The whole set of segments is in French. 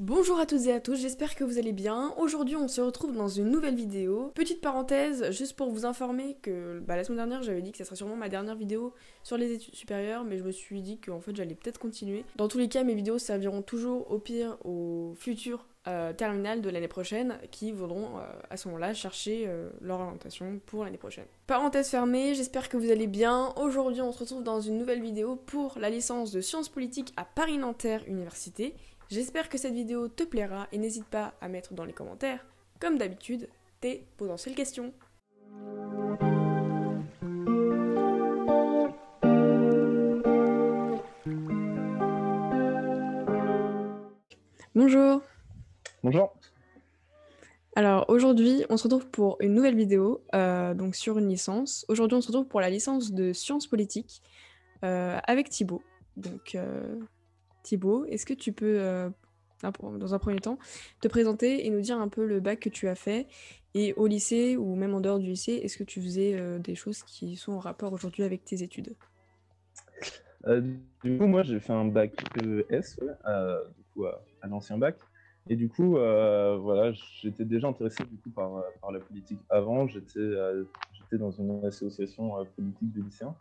Bonjour à toutes et à tous, j'espère que vous allez bien. Aujourd'hui on se retrouve dans une nouvelle vidéo. Petite parenthèse, juste pour vous informer que bah, la semaine dernière j'avais dit que ça serait sûrement ma dernière vidéo sur les études supérieures, mais je me suis dit qu'en fait j'allais peut-être continuer. Dans tous les cas mes vidéos serviront toujours au pire aux futurs euh, terminales de l'année prochaine qui voudront euh, à ce moment-là chercher euh, leur orientation pour l'année prochaine. Parenthèse fermée, j'espère que vous allez bien. Aujourd'hui on se retrouve dans une nouvelle vidéo pour la licence de sciences politiques à Paris-Nanterre Université. J'espère que cette vidéo te plaira et n'hésite pas à mettre dans les commentaires, comme d'habitude, tes potentielles questions. Bonjour Bonjour Alors aujourd'hui on se retrouve pour une nouvelle vidéo euh, donc sur une licence. Aujourd'hui on se retrouve pour la licence de sciences politiques euh, avec Thibaut. Donc euh, Thibaut, est-ce que tu peux, euh, dans un premier temps, te présenter et nous dire un peu le bac que tu as fait et au lycée ou même en dehors du lycée, est-ce que tu faisais euh, des choses qui sont en rapport aujourd'hui avec tes études? Euh, du coup, moi, j'ai fait un bac ES, du coup, à, l'ancien bac. Et du coup, voilà, j'étais déjà intéressé du coup par, la politique avant. J'étais dans une association politique de lycéens.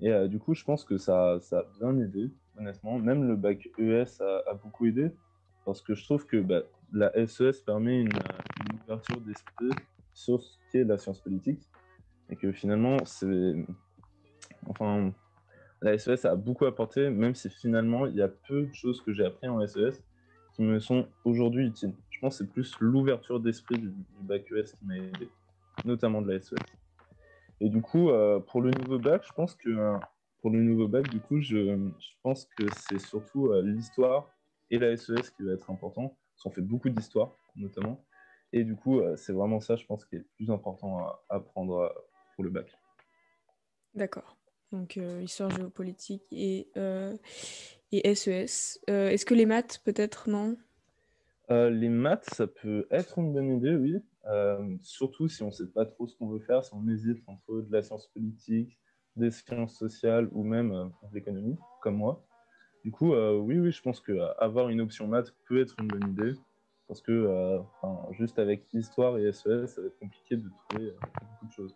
Et du coup, je pense que ça, ça a bien aidé, honnêtement. Même le bac ES a, beaucoup aidé parce que je trouve que bah, la SES permet une, ouverture d'esprit sur ce qu'est la science politique et que finalement, c'est. Enfin, la SES a beaucoup apporté, même si finalement, il y a peu de choses que j'ai appris en SES qui me sont aujourd'hui utiles. Je pense que c'est plus l'ouverture d'esprit du, bac ES qui m'a aidé, notamment de la SES. Et du coup, euh, pour le nouveau bac, je pense que pour le nouveau bac, du coup, je, je pense que c'est surtout euh, l'histoire et la SES qui va être important. Parce qu'on fait beaucoup d'histoire, notamment. Et du coup, euh, c'est vraiment ça, je pense, qui est le plus important à apprendre euh, pour le bac. D'accord. Donc euh, histoire géopolitique et, et SES. Euh, est-ce que les maths peut-être non? Les maths, ça peut être une bonne idée, oui. Surtout si on ne sait pas trop ce qu'on veut faire, si on hésite entre de la science politique, des sciences sociales ou même euh, de l'économie, comme moi. Du coup, euh, oui, oui, je pense qu'avoir une option maths peut être une bonne idée. Parce que euh, enfin, juste avec histoire et SES, ça va être compliqué de trouver euh, beaucoup de choses.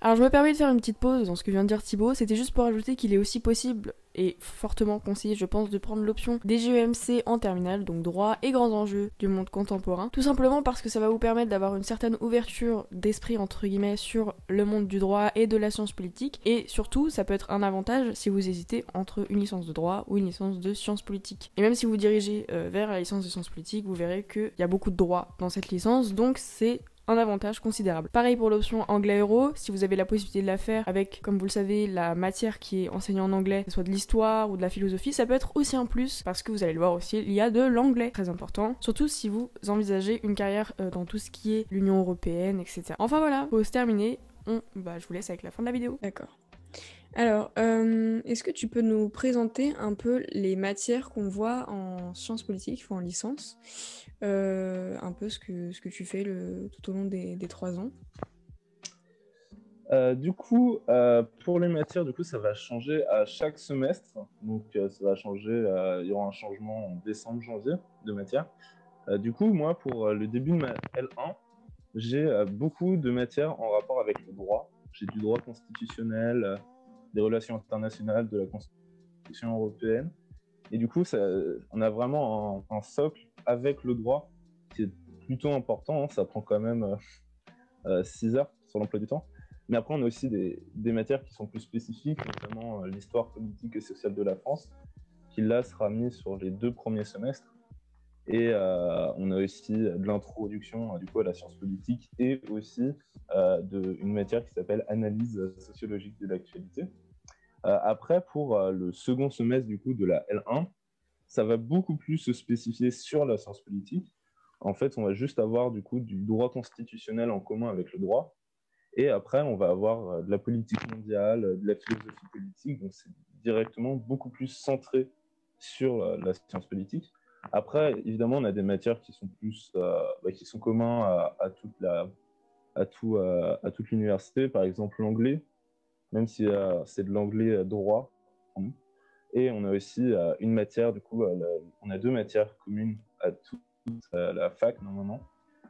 Alors je me permets de faire une petite pause dans ce que vient de dire Thibaut, c'était juste pour ajouter qu'il est aussi possible et fortement conseillé je pense de prendre l'option des GEMC en terminale, donc droit et grands enjeux du monde contemporain, tout simplement parce que ça va vous permettre d'avoir une certaine ouverture d'esprit entre guillemets sur le monde du droit et de la science politique, et surtout ça peut être un avantage si vous hésitez entre une licence de droit ou une licence de sciences politiques. Et même si vous dirigez euh, vers la licence de sciences politiques, vous verrez qu'il y a beaucoup de droit dans cette licence, donc c'est un avantage considérable. Pareil pour l'option anglais euro, si vous avez la possibilité de la faire avec, comme vous le savez, la matière qui est enseignée en anglais, que ce soit de l'histoire ou de la philosophie, ça peut être aussi un plus parce que vous allez le voir aussi, il y a de l'anglais, très important, surtout si vous envisagez une carrière euh, dans tout ce qui est l'Union européenne, etc. Enfin voilà, pour se terminer, on, bah, je vous laisse avec la fin de la vidéo. D'accord. Alors, euh, est-ce que tu peux nous présenter un peu les matières qu'on voit en sciences politiques, enfin en licence, euh, un peu ce que, ce que tu fais tout au long des, trois ans? Euh, du coup, pour les matières, du coup, ça va changer à chaque semestre. Donc, ça va changer. il y aura un changement en décembre, janvier de matière. Du coup, moi, pour le début de ma L1, j'ai beaucoup de matières en rapport avec le droit. J'ai du droit constitutionnel, des relations internationales, de la Constitution européenne. Et du coup, on a vraiment un, socle avec le droit qui est plutôt important. hein. Ça prend quand même 6 heures sur l'emploi du temps. Mais après, on a aussi des, matières qui sont plus spécifiques, notamment euh, l'histoire politique et sociale de la France, qui là sera mise sur les deux premiers semestres. Et euh, on a aussi de l'introduction euh, du coup à la science politique et aussi euh, de, une matière qui s'appelle analyse sociologique de l'actualité. Euh, après, pour euh, le second semestre du coup de la L1, ça va beaucoup plus se spécifier sur la science politique. En fait, on va juste avoir du coup du droit constitutionnel en commun avec le droit. Et après, on va avoir euh, de la politique mondiale, de la philosophie politique. Donc, c'est directement beaucoup plus centré sur la science politique. Après, évidemment, on a des matières qui sont plus, bah, qui sont communs à, toute la, à tout, à toute l'université. Par exemple, l'anglais, même si euh, c'est de l'anglais euh, droit. nous. Et on a aussi euh, une matière, du coup, la- on a deux matières communes à toute la fac normalement,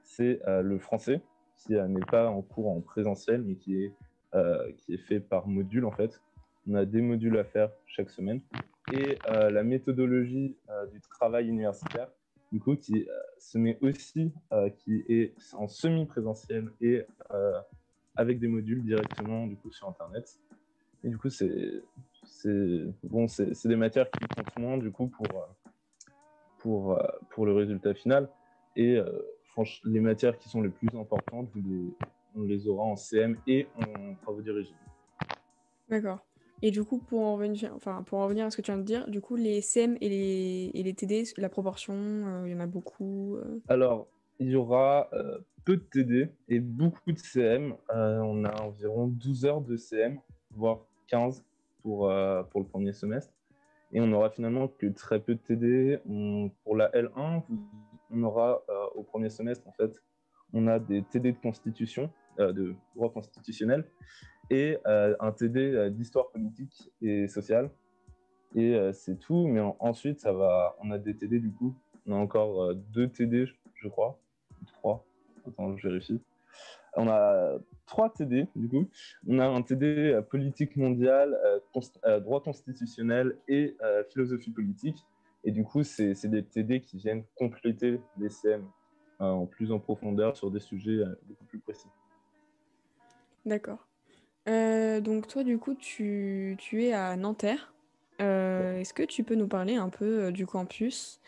c'est le français, qui n'est pas en cours en présentiel, mais qui est, qui est fait par module en fait. On a des modules à faire chaque semaine. Et la méthodologie du travail universitaire, du coup, qui se met aussi, qui est en semi-présentiel et avec des modules directement du coup sur Internet. Et du coup, c'est bon, c'est des matières qui comptent moins du coup pour, pour, pour le résultat final. Et euh, franchement, les matières qui sont les plus importantes, on les aura en CM et en travaux dirigés. D'accord. Et du coup, pour en revenir, enfin, pour en revenir à ce que tu viens de dire, du coup, les CM et les, et les TD, la proportion, euh, il y en a beaucoup euh? Alors, il y aura peu de TD et beaucoup de CM. on a environ 12 heures de CM, voire 15 pour, pour le premier semestre. Et on aura finalement que très peu de TD. pour la L1, on aura au premier semestre, en fait, on a des TD de constitution, de droit constitutionnel, et euh, un TD euh, d'histoire politique et sociale. Et euh, c'est tout. Mais ensuite, ça va. On a des TD du coup. On a encore deux TD, je crois. Trois. Attends, je vérifie. On a trois TD du coup. On a un TD politique mondiale, droit constitutionnel et philosophie politique. Et du coup, c'est des TD qui viennent compléter les CM en plus en profondeur sur des sujets beaucoup plus précis. D'accord. Euh, donc toi, du coup, tu, es à Nanterre. Euh, est-ce que tu peux nous parler un peu euh, du campus?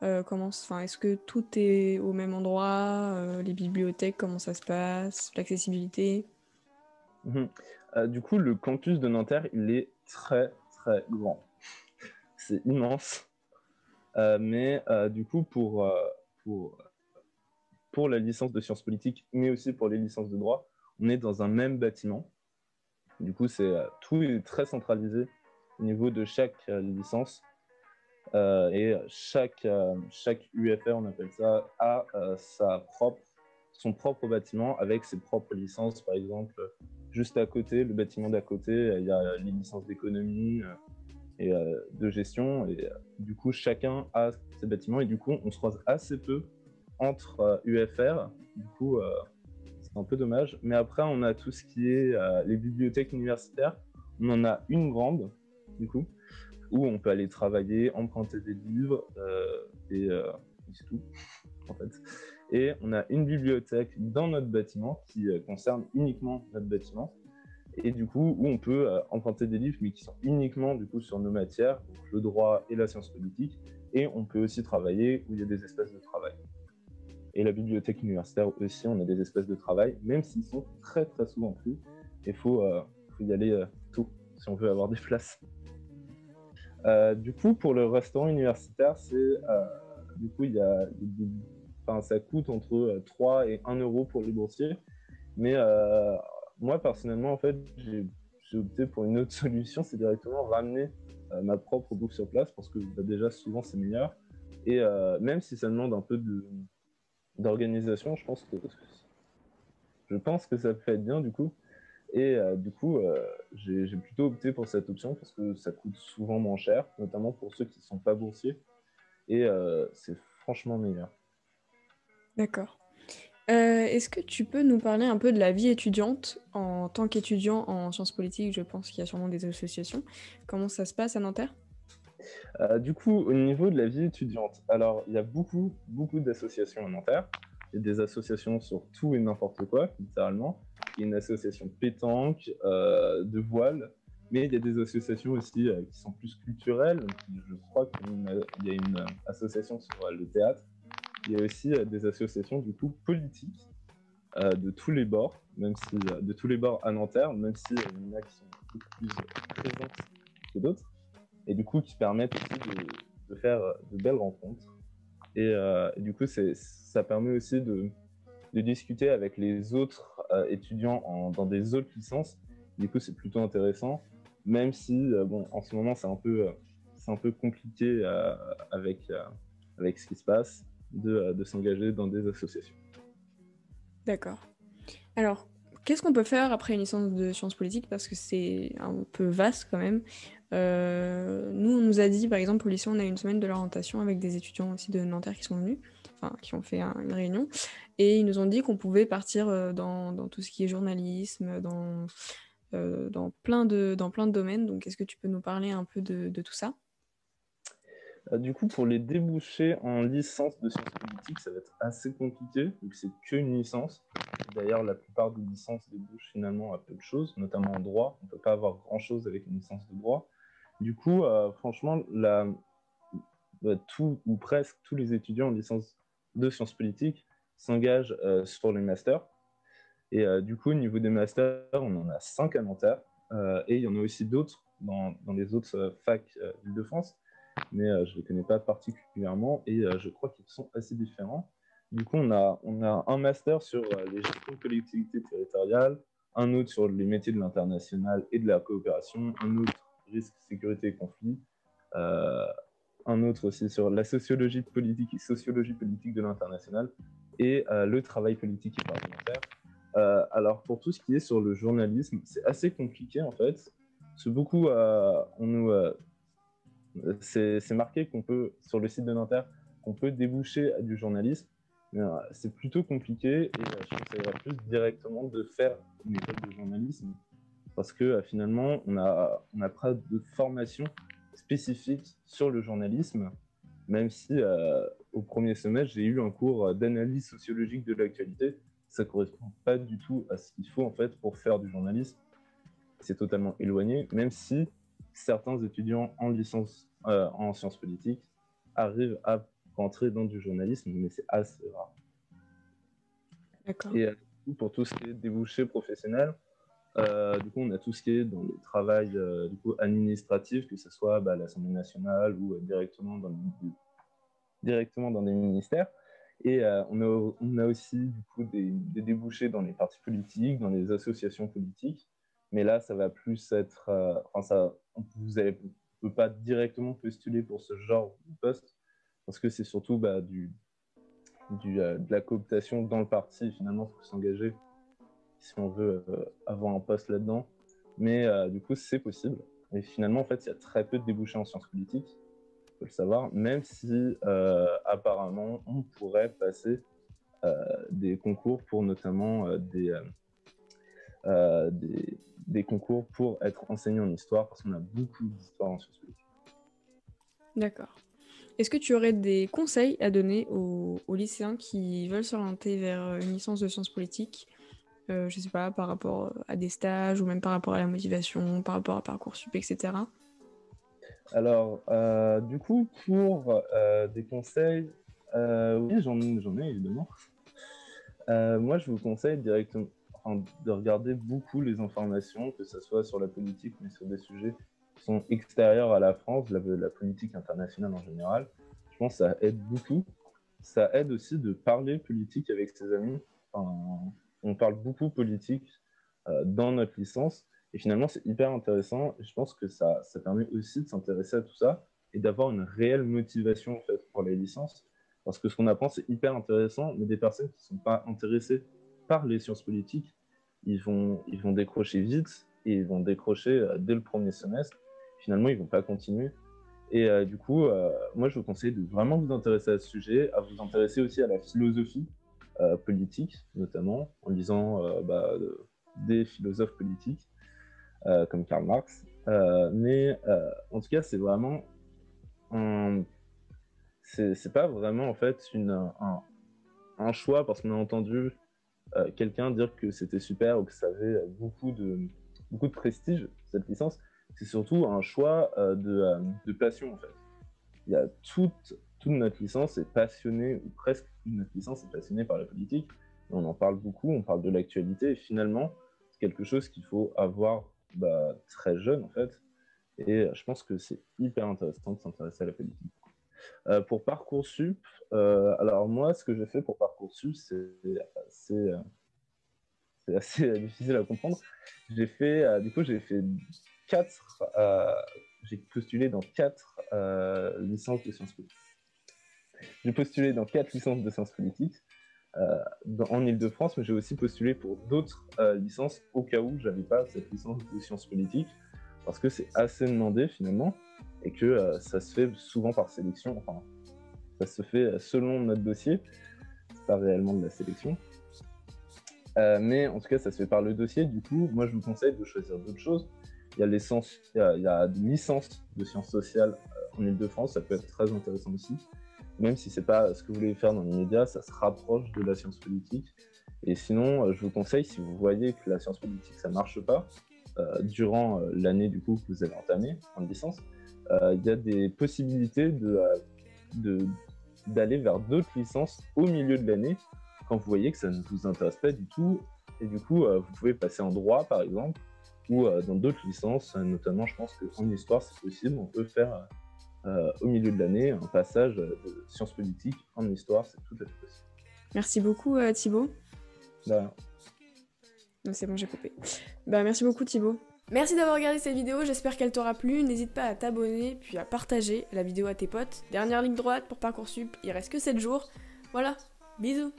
Comment, enfin, est-ce que tout est au même endroit? les bibliothèques, comment ça se passe? L'accessibilité? Mhm. du coup, le campus de Nanterre, il est très très grand. C'est immense. mais du coup, pour, pour, pour la licence de sciences politiques, mais aussi pour les licences de droit, on est dans un même bâtiment. Du coup, c'est euh, tout est très centralisé au niveau de chaque euh, licence. Euh, et chaque, UFR, on appelle ça, a propre, son propre bâtiment avec ses propres licences. Par exemple, juste à côté, le bâtiment d'à côté, il y a les licences d'économie et de gestion. Et du coup, chacun a ses bâtiments. Et du coup, on se croise assez peu entre UFR. Du coup, un peu dommage. Mais après, on a tout ce qui est euh, les bibliothèques universitaires. On en a une grande, du coup, où on peut aller travailler, emprunter des livres, euh, et euh, c'est tout, en fait. Et on a une bibliothèque dans notre bâtiment qui concerne uniquement notre bâtiment. Et du coup, où on peut emprunter des livres, mais qui sont uniquement du coup sur nos matières, donc le droit et la science politique. Et on peut aussi travailler où il y a des espaces de travail. Et la bibliothèque universitaire aussi, on a des espaces de travail, même s'ils sont très très souvent pris. Il faut, euh, y aller euh, tout si on veut avoir des places. Euh, du coup, pour le restaurant universitaire, c'est du coup, il y a, enfin, ça coûte entre 3 et 1 euro pour les boursiers. Mais moi, personnellement, en fait, j'ai opté pour une autre solution, c'est directement ramener ma propre bouffe sur place parce que bah, déjà, souvent, c'est meilleur. Et même si ça demande un peu d'organisation, je pense que je pense que ça peut être bien du coup. Et euh, du coup, euh, j'ai plutôt opté pour cette option parce que ça coûte souvent moins cher, notamment pour ceux qui ne sont pas boursiers. Et euh, c'est franchement meilleur. D'accord. Est-ce que tu peux nous parler un peu de la vie étudiante en tant qu'étudiant en sciences politiques? Je pense qu'il y a sûrement des associations. Comment ça se passe à Nanterre? Euh, du coup, au niveau de la vie étudiante, alors il y a beaucoup, beaucoup d'associations à Nanterre. Il y a des associations sur tout et n'importe quoi, littéralement. Y a une association pétanque, euh, de voile, mais il y a des associations aussi euh, qui sont plus culturelles. Je crois qu'il y a une association sur le théâtre. Il y a aussi des associations du coup politiques de tous les bords, même si de tous les bords à Nanterre, même si il y en a qui sont beaucoup plus présentes que d'autres et du coup qui permettent aussi de, faire de belles rencontres. Et, euh, du coup, ça permet aussi de, de, discuter avec les autres euh, étudiants dans des autres licences. Du coup, c'est plutôt intéressant, même si, euh, bon, en ce moment, c'est un peu, c'est un peu compliqué avec, avec ce qui se passe de, de s'engager dans des associations. D'accord. Alors, Qu'est-ce qu'on peut faire après une licence de sciences politiques? Parce que c'est un peu vaste quand même. nous, on nous a dit, par exemple, au lycée, on a une semaine de l'orientation avec des étudiants aussi de Nanterre qui sont venus, enfin, qui ont fait une réunion. Et ils nous ont dit qu'on pouvait partir dans, dans, tout ce qui est journalisme, dans, dans, plein, de, dans plein de domaines. Donc, est-ce que tu peux nous parler un peu de, tout ça? Euh, du coup, pour les déboucher en licence de sciences politiques, ça va être assez compliqué, vu que c'est qu'une licence. D'ailleurs, la plupart des licences débouchent finalement à peu de choses, notamment en droit. On ne peut pas avoir grand-chose avec une licence de droit. Du coup, euh, franchement. Bah, tout ou presque tous les étudiants en licence de sciences politiques s'engagent euh, sur les masters. Et du coup, au niveau des masters, on en a cinq à Nanterre. et il y en a aussi d'autres dans, dans, les autres facs d'Île-de-France mais euh, je ne les connais pas particulièrement et euh, je crois qu'ils sont assez différents. Du coup, on a, on a un master sur euh, les gestions de collectivités territoriales, un autre sur les métiers de l'international et de la coopération, un autre risque, sécurité et conflit, un autre aussi sur la sociologie politique sociologie politique de l'international et le travail politique et parlementaire. alors, pour tout ce qui est sur le journalisme, c'est assez compliqué en fait. C'est beaucoup, on nous c'est marqué qu'on peut, sur le site de Nanterre, qu'on peut déboucher du journalisme. Euh, c'est plutôt compliqué et euh, je conseillerais plus directement de faire une école de journalisme parce que euh, finalement, on n'a on a pas de formation spécifique sur le journalisme, même si au premier semestre, j'ai eu un cours d'analyse sociologique de l'actualité. Ça ne correspond pas du tout à ce qu'il faut en fait pour faire du journalisme. C'est totalement éloigné, même si certains étudiants en licence euh, en sciences politiques arrivent à rentrer dans du journalisme, mais c'est assez rare. Et euh, pour tout ce qui est débouché professionnel, euh, du coup, on a tout ce qui est dans les travails du coup, administratifs, que ce soit bah, l'Assemblée nationale ou directement, dans les, des ministères. Et on, a, on, a, aussi du coup, des, débouchés dans les partis politiques, dans les associations politiques. Mais là, ça va plus être. enfin, ça, vous ne peut pas directement postuler pour ce genre de poste parce que c'est surtout bah, du, euh, de la cooptation dans le parti. Finalement, il faut s'engager si on veut euh, avoir un poste là-dedans. Mais euh, du coup, c'est possible. Et finalement, en fait, il y a très peu de débouchés en sciences politiques, il faut le savoir, même si apparemment, on pourrait passer des concours pour notamment des, des, concours pour être enseignant en histoire, parce qu'on a beaucoup d'histoire en sciences politiques. D'accord. Est-ce que tu aurais des conseils à donner aux, lycéens qui veulent s'orienter vers une licence de sciences politiques euh, Je sais pas, par rapport à des stages ou même par rapport à la motivation, par rapport à Parcoursup, etc. Alors, euh, du coup, pour euh, des conseils, oui, j'en ai évidemment. moi, je vous conseille directement, de regarder beaucoup les informations, que ce soit sur la politique, mais sur des sujets qui sont extérieurs à la France, la, la politique internationale en général. Je pense que ça aide beaucoup. Ça aide aussi de parler politique avec ses amis. On parle beaucoup politique euh, dans notre licence. Et finalement, c'est hyper intéressant. je pense que ça, ça permet aussi de s'intéresser à tout ça et d'avoir une réelle motivation en fait, pour les licences. Parce que ce qu'on apprend, c'est hyper intéressant, mais des personnes qui ne sont pas intéressées par les sciences politiques, ils vont, ils vont décrocher vite et ils vont décrocher euh, dès le premier semestre. Finalement, ils vont pas continuer. Et euh, du coup, moi, je vous conseille de vraiment vous intéresser à ce sujet, à vous intéresser aussi à la philosophie politique, notamment en lisant bah, des philosophes politiques comme Karl Marx. mais en tout cas, c'est vraiment un... c'est pas vraiment en fait une, un, choix parce qu'on a entendu euh, quelqu'un dire que c'était super ou que ça avait beaucoup de, beaucoup de prestige, cette licence, c'est surtout un choix euh, de, euh, de, passion en fait. Il y a toute, toute notre licence est passionnée, ou presque toute notre licence est passionnée par la politique. On en parle beaucoup, on parle de l'actualité, et finalement, c'est quelque chose qu'il faut avoir bah, très jeune en fait. Et je pense que c'est hyper intéressant de s'intéresser à la politique. Euh, pour Parcoursup, euh, alors moi, ce que j'ai fait pour Parcoursup, c'est assez, euh, assez difficile à comprendre. J'ai fait, du coup, j'ai fait quatre, j'ai postulé dans quatre licences de sciences politiques. J'ai postulé dans quatre licences de sciences politiques en Ile-de-France, mais j'ai aussi postulé pour d'autres licences au cas où j'avais pas cette licence de sciences politiques. parce que c'est assez demandé finalement et que ça se fait souvent par sélection. Enfin, ça se fait selon notre dossier, pas réellement de la sélection. mais en tout cas, ça se fait par le dossier. Du coup, moi, je vous conseille de choisir d'autres choses. Il y a, l'essence, il, y a, une licence de sciences sociales en Ile-de-France, ça peut être très intéressant aussi. Même si c'est pas ce que vous voulez faire dans l'immédiat, ça se rapproche de la science politique. Et sinon, euh, je vous conseille, si vous voyez que la science politique, ça marche pas, euh, durant euh, l'année du coup que vous avez entamé en licence, il y a des possibilités d'aller vers d'autres licences au milieu de l'année quand vous voyez que ça ne vous intéresse pas du tout. Et du coup, vous pouvez passer en droit, par exemple, ou dans d'autres licences, notamment, je pense qu'en histoire, c'est possible. On peut faire euh, au milieu de l'année, un passage de sciences politiques en histoire, c'est tout à fait possible. Merci beaucoup euh, Thibaut. C'est bon, j'ai coupé. Bah, merci beaucoup Thibaut. Merci d'avoir regardé cette vidéo, j'espère qu'elle t'aura plu. N'hésite pas à t'abonner, puis à partager la vidéo à tes potes. Dernière ligne droite pour Parcoursup, il reste que 7 jours. Voilà, bisous